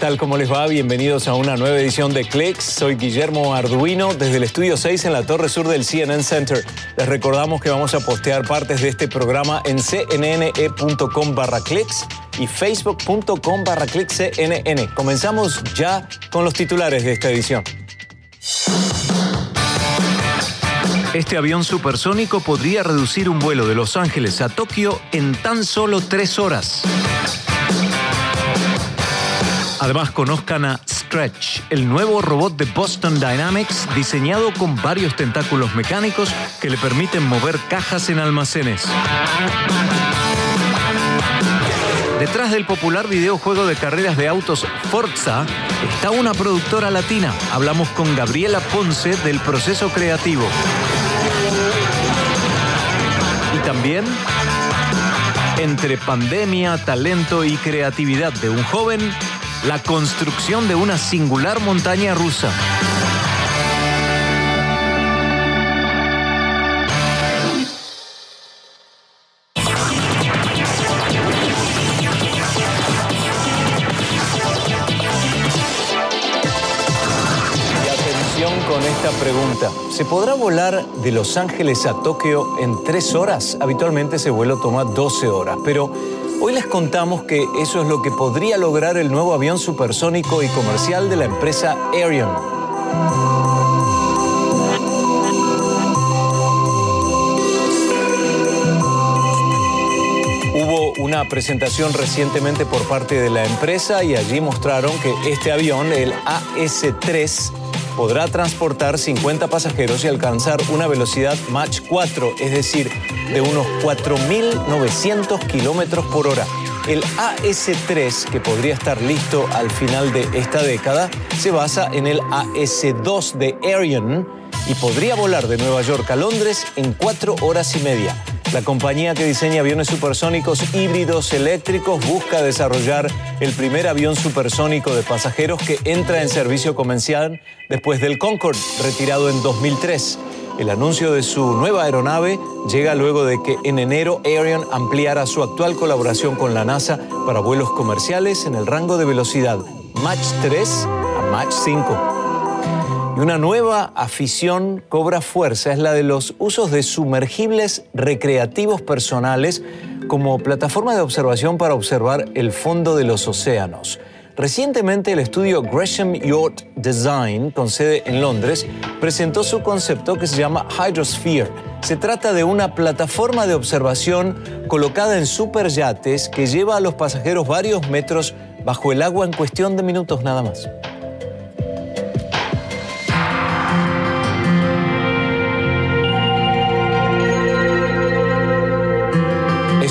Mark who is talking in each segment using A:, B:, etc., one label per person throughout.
A: tal? ¿Cómo les va? Bienvenidos a una nueva edición de Clicks. Soy Guillermo Arduino desde el estudio 6 en la torre sur del CNN Center. Les recordamos que vamos a postear partes de este programa en cnne.com barra clicks y facebook.com barra cnn. Comenzamos ya con los titulares de esta edición. Este avión supersónico podría reducir un vuelo de Los Ángeles a Tokio en tan solo tres horas. Además, conozcan a Stretch, el nuevo robot de Boston Dynamics diseñado con varios tentáculos mecánicos que le permiten mover cajas en almacenes. Detrás del popular videojuego de carreras de autos Forza está una productora latina. Hablamos con Gabriela Ponce del proceso creativo. Y también entre pandemia, talento y creatividad de un joven la construcción de una singular montaña rusa. Atención con esta pregunta. ¿Se podrá volar de Los Ángeles a Tokio en tres horas? Habitualmente ese vuelo toma 12 horas, pero Hoy les contamos que eso es lo que podría lograr el nuevo avión supersónico y comercial de la empresa Ariane. Hubo una presentación recientemente por parte de la empresa y allí mostraron que este avión, el AS-3, podrá transportar 50 pasajeros y alcanzar una velocidad Mach 4, es decir, de unos 4.900 kilómetros por hora. El AS-3, que podría estar listo al final de esta década, se basa en el AS-2 de Ariane y podría volar de Nueva York a Londres en cuatro horas y media. La compañía que diseña aviones supersónicos híbridos eléctricos busca desarrollar el primer avión supersónico de pasajeros que entra en servicio comercial después del Concorde, retirado en 2003. El anuncio de su nueva aeronave llega luego de que en enero Ariane ampliara su actual colaboración con la NASA para vuelos comerciales en el rango de velocidad Mach 3 a Mach 5. Una nueva afición cobra fuerza, es la de los usos de sumergibles recreativos personales como plataforma de observación para observar el fondo de los océanos. Recientemente el estudio Gresham Yacht Design, con sede en Londres, presentó su concepto que se llama Hydrosphere. Se trata de una plataforma de observación colocada en superyates que lleva a los pasajeros varios metros bajo el agua en cuestión de minutos nada más.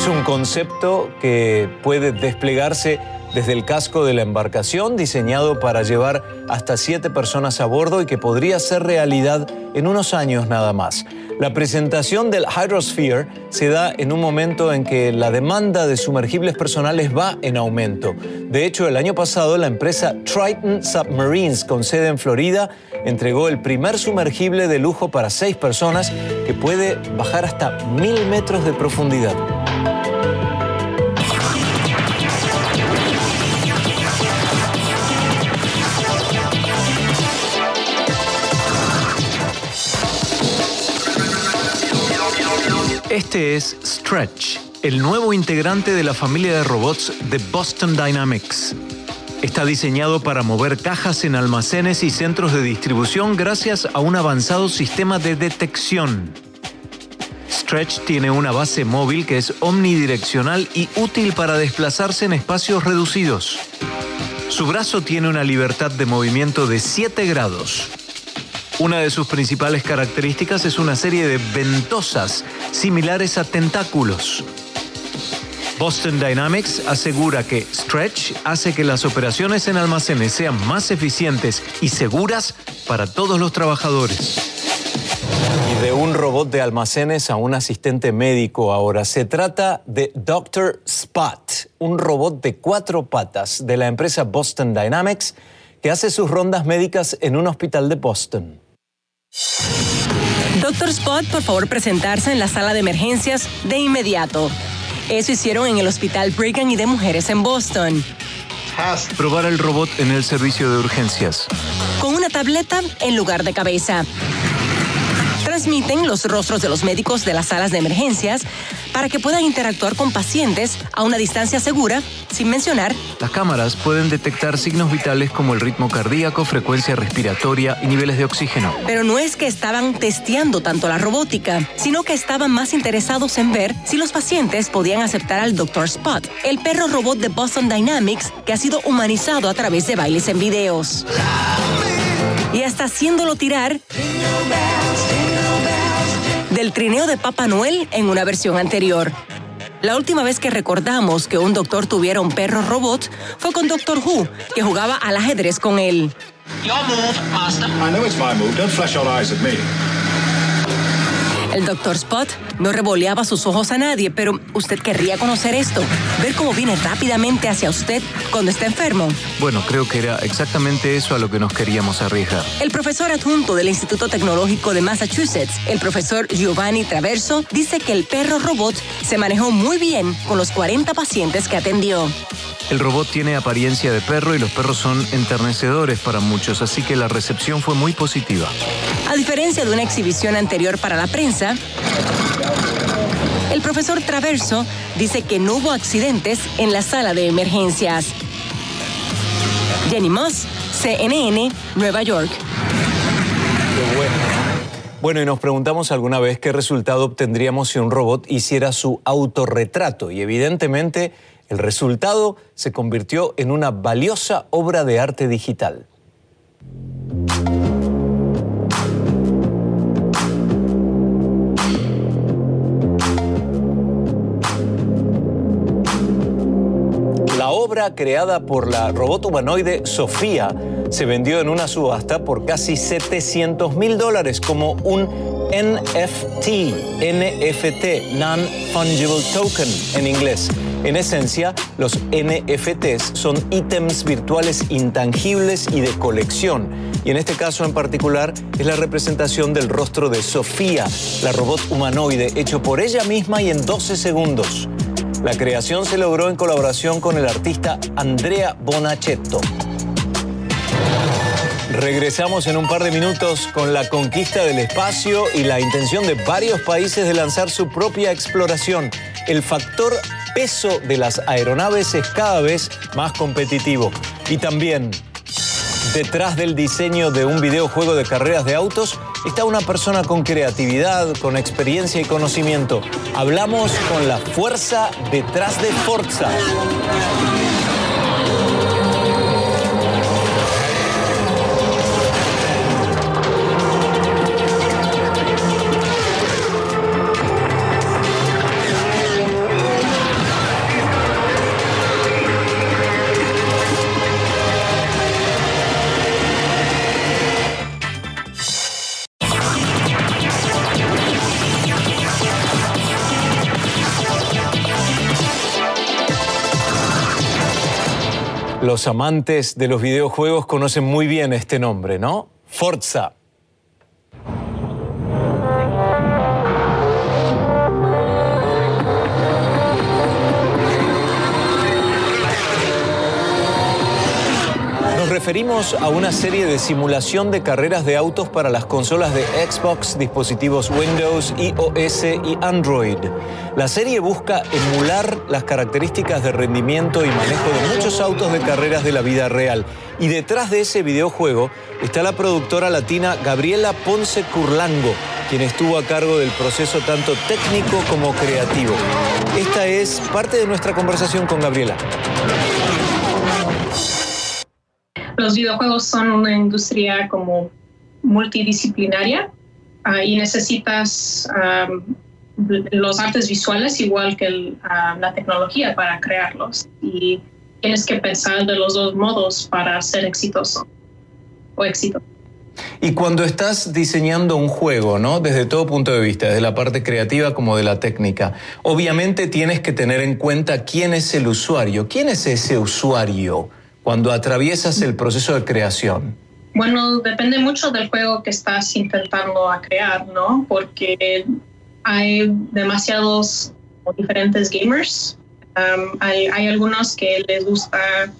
A: Un concepto que puede desplegarse desde el casco de la embarcación, diseñado para llevar hasta siete personas a bordo y que podría ser realidad en unos años nada más. La presentación del Hydrosphere se da en un momento en que la demanda de sumergibles personales va en aumento. De hecho, el año pasado la empresa Triton Submarines, con sede en Florida, entregó el primer sumergible de lujo para seis personas que puede bajar hasta mil metros de profundidad. Este es Stretch, el nuevo integrante de la familia de robots de Boston Dynamics. Está diseñado para mover cajas en almacenes y centros de distribución gracias a un avanzado sistema de detección. Stretch tiene una base móvil que es omnidireccional y útil para desplazarse en espacios reducidos. Su brazo tiene una libertad de movimiento de 7 grados. Una de sus principales características es una serie de ventosas similares a tentáculos. Boston Dynamics asegura que Stretch hace que las operaciones en almacenes sean más eficientes y seguras para todos los trabajadores. Y de un robot de almacenes a un asistente médico ahora. Se trata de Dr. Spot, un robot de cuatro patas de la empresa Boston Dynamics que hace sus rondas médicas en un hospital de Boston.
B: Doctor Spot, por favor, presentarse en la sala de emergencias de inmediato. Eso hicieron en el Hospital Brigham y de Mujeres en Boston.
A: Probar el robot en el servicio de urgencias.
B: Con una tableta en lugar de cabeza transmiten los rostros de los médicos de las salas de emergencias para que puedan interactuar con pacientes a una distancia segura, sin mencionar.
A: Las cámaras pueden detectar signos vitales como el ritmo cardíaco, frecuencia respiratoria y niveles de oxígeno.
B: Pero no es que estaban testeando tanto la robótica, sino que estaban más interesados en ver si los pacientes podían aceptar al Dr. Spot, el perro robot de Boston Dynamics que ha sido humanizado a través de bailes en videos. Y hasta haciéndolo tirar del trineo de Papá Noel en una versión anterior. La última vez que recordamos que un doctor tuviera un perro robot fue con Doctor Who, que jugaba al ajedrez con él. El Dr. Spot no revoleaba sus ojos a nadie, pero usted querría conocer esto, ver cómo viene rápidamente hacia usted cuando está enfermo.
A: Bueno, creo que era exactamente eso a lo que nos queríamos arriesgar.
B: El profesor adjunto del Instituto Tecnológico de Massachusetts, el profesor Giovanni Traverso, dice que el perro robot se manejó muy bien con los 40 pacientes que atendió.
A: El robot tiene apariencia de perro y los perros son enternecedores para muchos, así que la recepción fue muy positiva.
B: A diferencia de una exhibición anterior para la prensa, el profesor Traverso dice que no hubo accidentes en la sala de emergencias. Jenny Moss, CNN, Nueva York.
A: bueno. Bueno, y nos preguntamos alguna vez qué resultado obtendríamos si un robot hiciera su autorretrato. Y evidentemente el resultado se convirtió en una valiosa obra de arte digital. Creada por la robot humanoide Sofía se vendió en una subasta por casi 700 mil dólares como un NFT, NFT, Non-Fungible Token en inglés. En esencia, los NFTs son ítems virtuales intangibles y de colección. Y en este caso en particular es la representación del rostro de Sofía, la robot humanoide, hecho por ella misma y en 12 segundos. La creación se logró en colaboración con el artista Andrea Bonacetto. Regresamos en un par de minutos con la conquista del espacio y la intención de varios países de lanzar su propia exploración. El factor peso de las aeronaves es cada vez más competitivo. Y también, detrás del diseño de un videojuego de carreras de autos, está una persona con creatividad, con experiencia y conocimiento. Hablamos con la fuerza detrás de Forza. Los amantes de los videojuegos conocen muy bien este nombre, ¿no? Forza. Referimos a una serie de simulación de carreras de autos para las consolas de Xbox, dispositivos Windows, iOS y Android. La serie busca emular las características de rendimiento y manejo de muchos autos de carreras de la vida real. Y detrás de ese videojuego está la productora latina Gabriela Ponce Curlango, quien estuvo a cargo del proceso tanto técnico como creativo. Esta es parte de nuestra conversación con Gabriela.
C: Los videojuegos son una industria como multidisciplinaria ah, y necesitas los artes visuales igual que la tecnología para crearlos y tienes que pensar de los dos modos para ser exitoso o éxito.
A: Y cuando estás diseñando un juego, ¿no? Desde todo punto de vista, desde la parte creativa como de la técnica, obviamente tienes que tener en cuenta quién es el usuario. ¿Quién es ese usuario? Cuando atraviesas el proceso de creación?
C: Bueno, depende mucho del juego que estás intentando crear, ¿no? Porque hay demasiados diferentes gamers. Um, hay, algunos que les gusta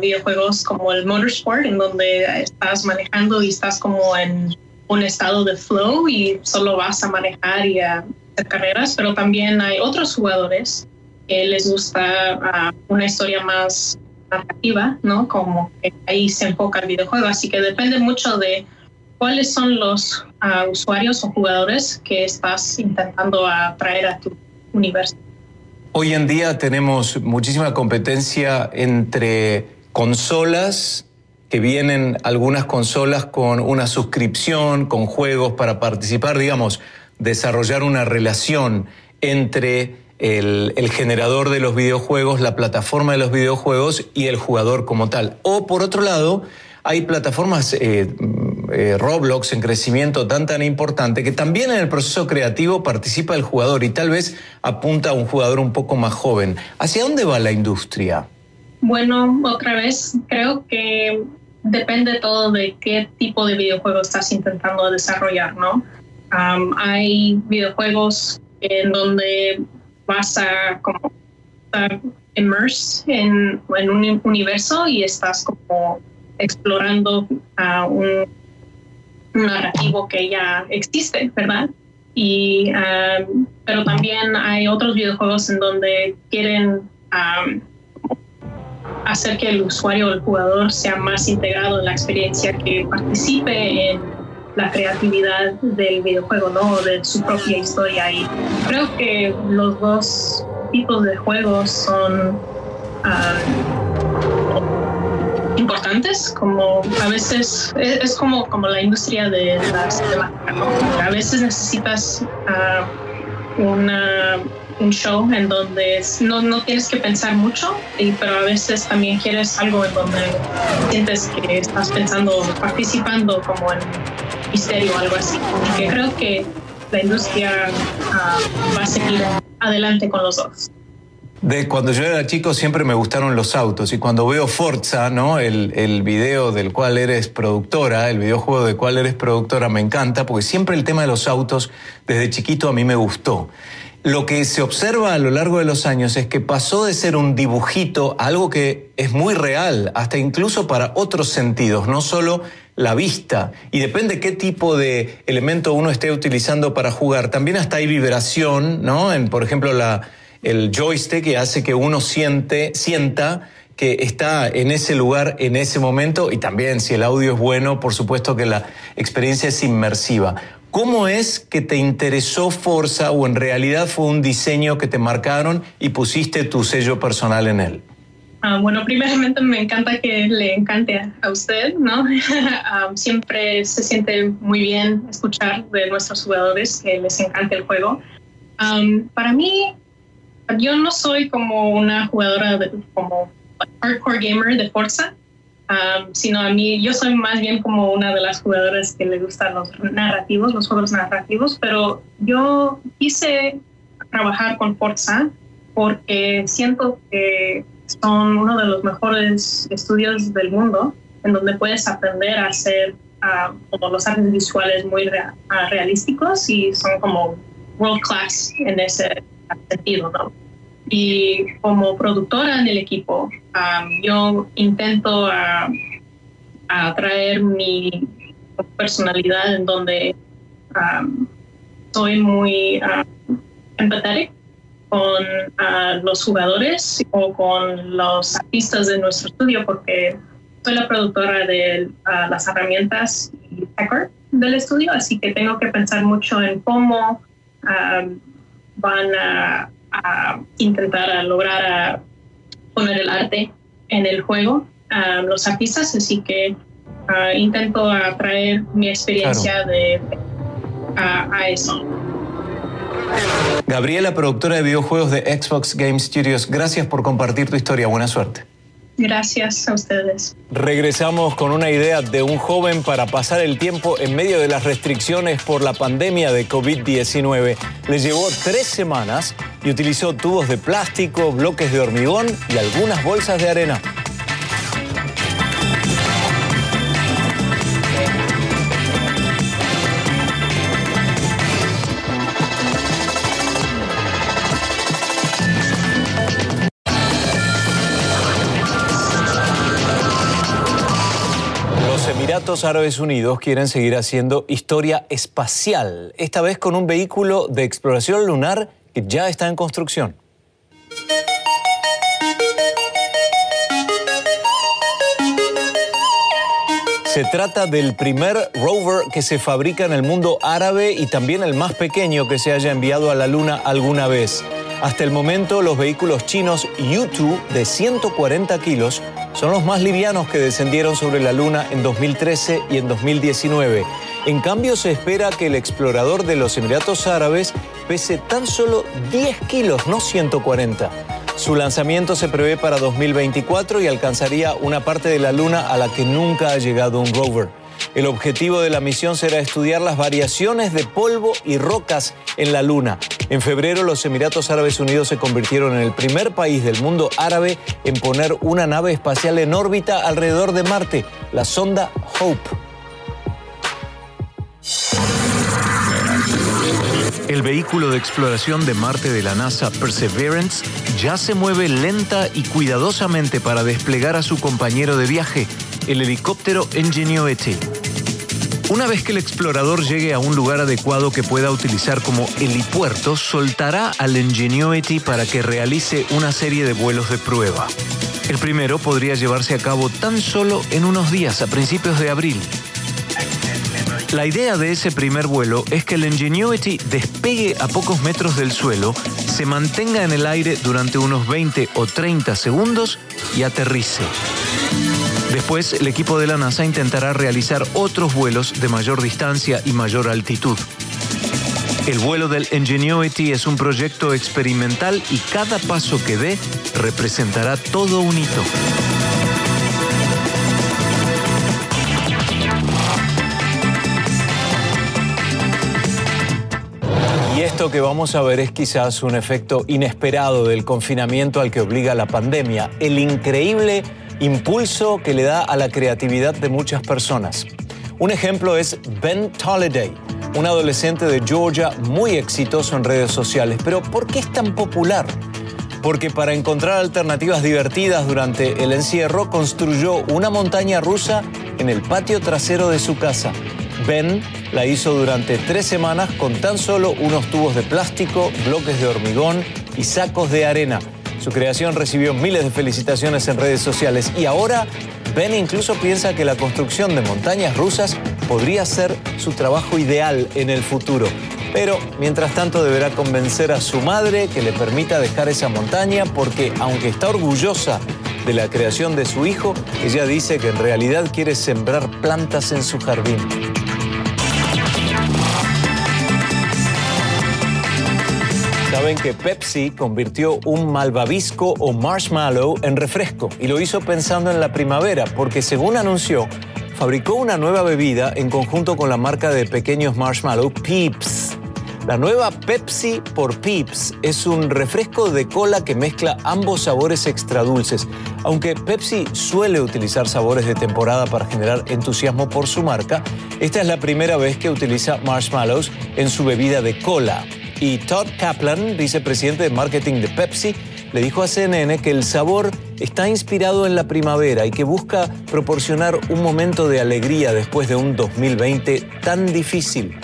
C: videojuegos como el Motorsport, en donde estás manejando y estás como en un estado de flow y solo vas a manejar y a hacer carreras, pero también hay otros jugadores que les gusta una historia más narrativa, ¿no? Como que ahí se enfoca el videojuego, así que depende mucho de cuáles son los usuarios o jugadores que estás intentando atraer a tu universo.
A: Hoy en día tenemos muchísima competencia entre consolas, que vienen algunas consolas con una suscripción, con juegos para participar, digamos, desarrollar una relación entre el, generador de los videojuegos, la plataforma de los videojuegos y el jugador como tal. O por otro lado, hay plataformas eh, eh, Roblox en crecimiento tan tan importante que también en el proceso creativo participa el jugador y tal vez apunta a un jugador un poco más joven. ¿Hacia dónde va la industria?
C: Bueno, otra vez, creo que depende todo de qué tipo de videojuego estás intentando desarrollar, ¿no? hay videojuegos en donde vas a como estar immerse en, un universo y estás como explorando a un, narrativo que ya existe, ¿verdad? Y, um, pero también hay otros videojuegos en donde quieren um, hacer que el usuario o el jugador sea más integrado en la experiencia, que participe en la creatividad del videojuego, ¿no? De su propia historia. Y creo que los dos tipos de juegos son um, importantes, como a veces es, como, como la industria de la cinemática. A veces necesitas uh, una, un show en donde no, no tienes que pensar mucho, y, pero a veces también quieres algo en donde sientes que estás pensando, participando como en misterio o algo así. Que creo que la industria uh, va a seguir adelante con los dos.
A: De cuando yo era chico siempre me gustaron los autos y cuando veo Forza, ¿no? El, el, video del cual eres productora, el videojuego del cual eres productora me encanta porque siempre el tema de los autos desde chiquito a mí me gustó. Lo que se observa a lo largo de los años es que pasó de ser un dibujito a algo que es muy real, hasta incluso para otros sentidos, no solo la vista. Y depende qué tipo de elemento uno esté utilizando para jugar. También hasta hay vibración, ¿no? En, por ejemplo, la, el joystick que hace que uno siente, sienta que está en ese lugar en ese momento y también si el audio es bueno, por supuesto que la experiencia es inmersiva. ¿Cómo es que te interesó Forza o en realidad fue un diseño que te marcaron y pusiste tu sello personal en él?
C: Ah, bueno, primeramente me encanta que le encante a usted, ¿no? Ah, siempre se siente muy bien escuchar de nuestros jugadores que les encanta el juego. Ah, para mí, yo no soy como una jugadora de, como hardcore gamer de Forza, um, sino a mí yo soy más bien como una de las jugadoras que le gustan los narrativos, los juegos narrativos, pero yo quise trabajar con Forza porque siento que son uno de los mejores estudios del mundo en donde puedes aprender a hacer uh, como los artes visuales muy uh, realísticos y son como world class en ese sentido, ¿no? Y como productora en el equipo, yo intento atraer mi personalidad en donde soy muy uh, empathetic con los jugadores o con los artistas de nuestro estudio porque soy la productora de las herramientas y del estudio, así que tengo que pensar mucho en cómo van a a intentar a lograr a poner el arte en el juego a los artistas, así que intento atraer mi experiencia de, a, eso.
A: Gabriela, productora de videojuegos de Xbox Game Studios, gracias por compartir tu historia. Buena suerte.
C: Gracias a ustedes.
A: Regresamos con una idea de un joven para pasar el tiempo en medio de las restricciones por la pandemia de COVID-19. Le llevó tres semanas y utilizó tubos de plástico, bloques de hormigón y algunas bolsas de arena. Emiratos Árabes Unidos quieren seguir haciendo historia espacial, esta vez con un vehículo de exploración lunar que ya está en construcción. Se trata del primer rover que se fabrica en el mundo árabe y también el más pequeño que se haya enviado a la Luna alguna vez. Hasta el momento, los vehículos chinos U-2 de 140 kilos son los más livianos que descendieron sobre la Luna en 2013 y en 2019. En cambio, se espera que el explorador de los Emiratos Árabes pese tan solo 10 kilos, no 140. Su lanzamiento se prevé para 2024 y alcanzaría una parte de la Luna a la que nunca ha llegado un rover. El objetivo de la misión será estudiar las variaciones de polvo y rocas en la Luna. En febrero, los Emiratos Árabes Unidos se convirtieron en el primer país del mundo árabe en poner una nave espacial en órbita alrededor de Marte, la sonda Hope.
D: El vehículo de exploración de Marte de la NASA Perseverance ya se mueve lenta y cuidadosamente para desplegar a su compañero de viaje, el helicóptero Ingenuity. Una vez que el explorador llegue a un lugar adecuado que pueda utilizar como helipuerto, soltará al Ingenuity para que realice una serie de vuelos de prueba. El primero podría llevarse a cabo tan solo en unos días, a principios de abril. La idea de ese primer vuelo es que el Ingenuity despegue a pocos metros del suelo, se mantenga en el aire durante unos 20 o 30 segundos y aterrice. Después, el equipo de la NASA intentará realizar otros vuelos de mayor distancia y mayor altitud. El vuelo del Ingenuity es un proyecto experimental y cada paso que dé representará todo un hito.
A: Y esto que vamos a ver es quizás un efecto inesperado del confinamiento al que obliga la pandemia, el increíble impulso que le da a la creatividad de muchas personas. Un ejemplo es Ben Tolliday, un adolescente de Georgia muy exitoso en redes sociales. Pero ¿por qué es tan popular? Porque para encontrar alternativas divertidas durante el encierro construyó una montaña rusa en el patio trasero de su casa. Ben la hizo durante tres semanas con tan solo unos tubos de plástico, bloques de hormigón y sacos de arena. Su creación recibió miles de felicitaciones en redes sociales y ahora Ben incluso piensa que la construcción de montañas rusas podría ser su trabajo ideal en el futuro. Pero mientras tanto deberá convencer a su madre que le permita dejar esa montaña porque aunque está orgullosa de la creación de su hijo, ella dice que en realidad quiere sembrar plantas en su jardín. Que Pepsi convirtió un malvavisco o marshmallow en refresco y lo hizo pensando en la primavera porque según anunció, fabricó una nueva bebida en conjunto con la marca de pequeños marshmallow Peeps. La nueva Pepsi por Peeps es un refresco de cola que mezcla ambos sabores extra dulces. Aunque Pepsi suele utilizar sabores de temporada para generar entusiasmo por su marca, esta es la primera vez que utiliza marshmallows en su bebida de cola. Y Todd Kaplan, vicepresidente de marketing de Pepsi, le dijo a CNN que el sabor está inspirado en la primavera y que busca proporcionar un momento de alegría después de un 2020 tan difícil.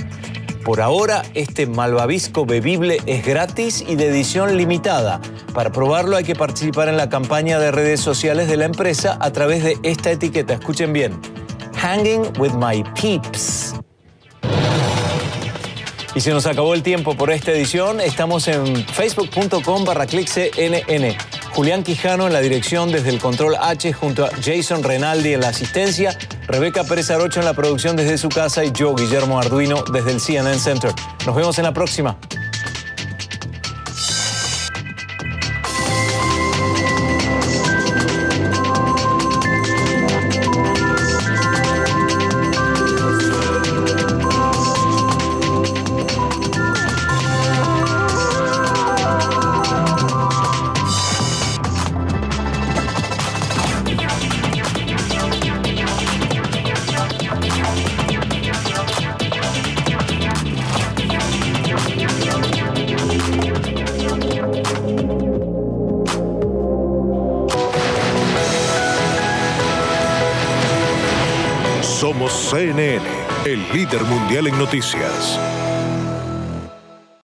A: Por ahora, este malvavisco bebible es gratis y de edición limitada. Para probarlo hay que participar en la campaña de redes sociales de la empresa a través de esta etiqueta. Escuchen bien. Hanging with my peeps. Y se nos acabó el tiempo por esta edición. Estamos en facebook.com barra CNN. Julián Quijano en la dirección desde el control H junto a Jason Renaldi en la asistencia, Rebeca Pérez Arocho en la producción desde su casa y yo, Guillermo Arduino, desde el CNN Center. Nos vemos en la próxima.
E: Líder mundial en noticias.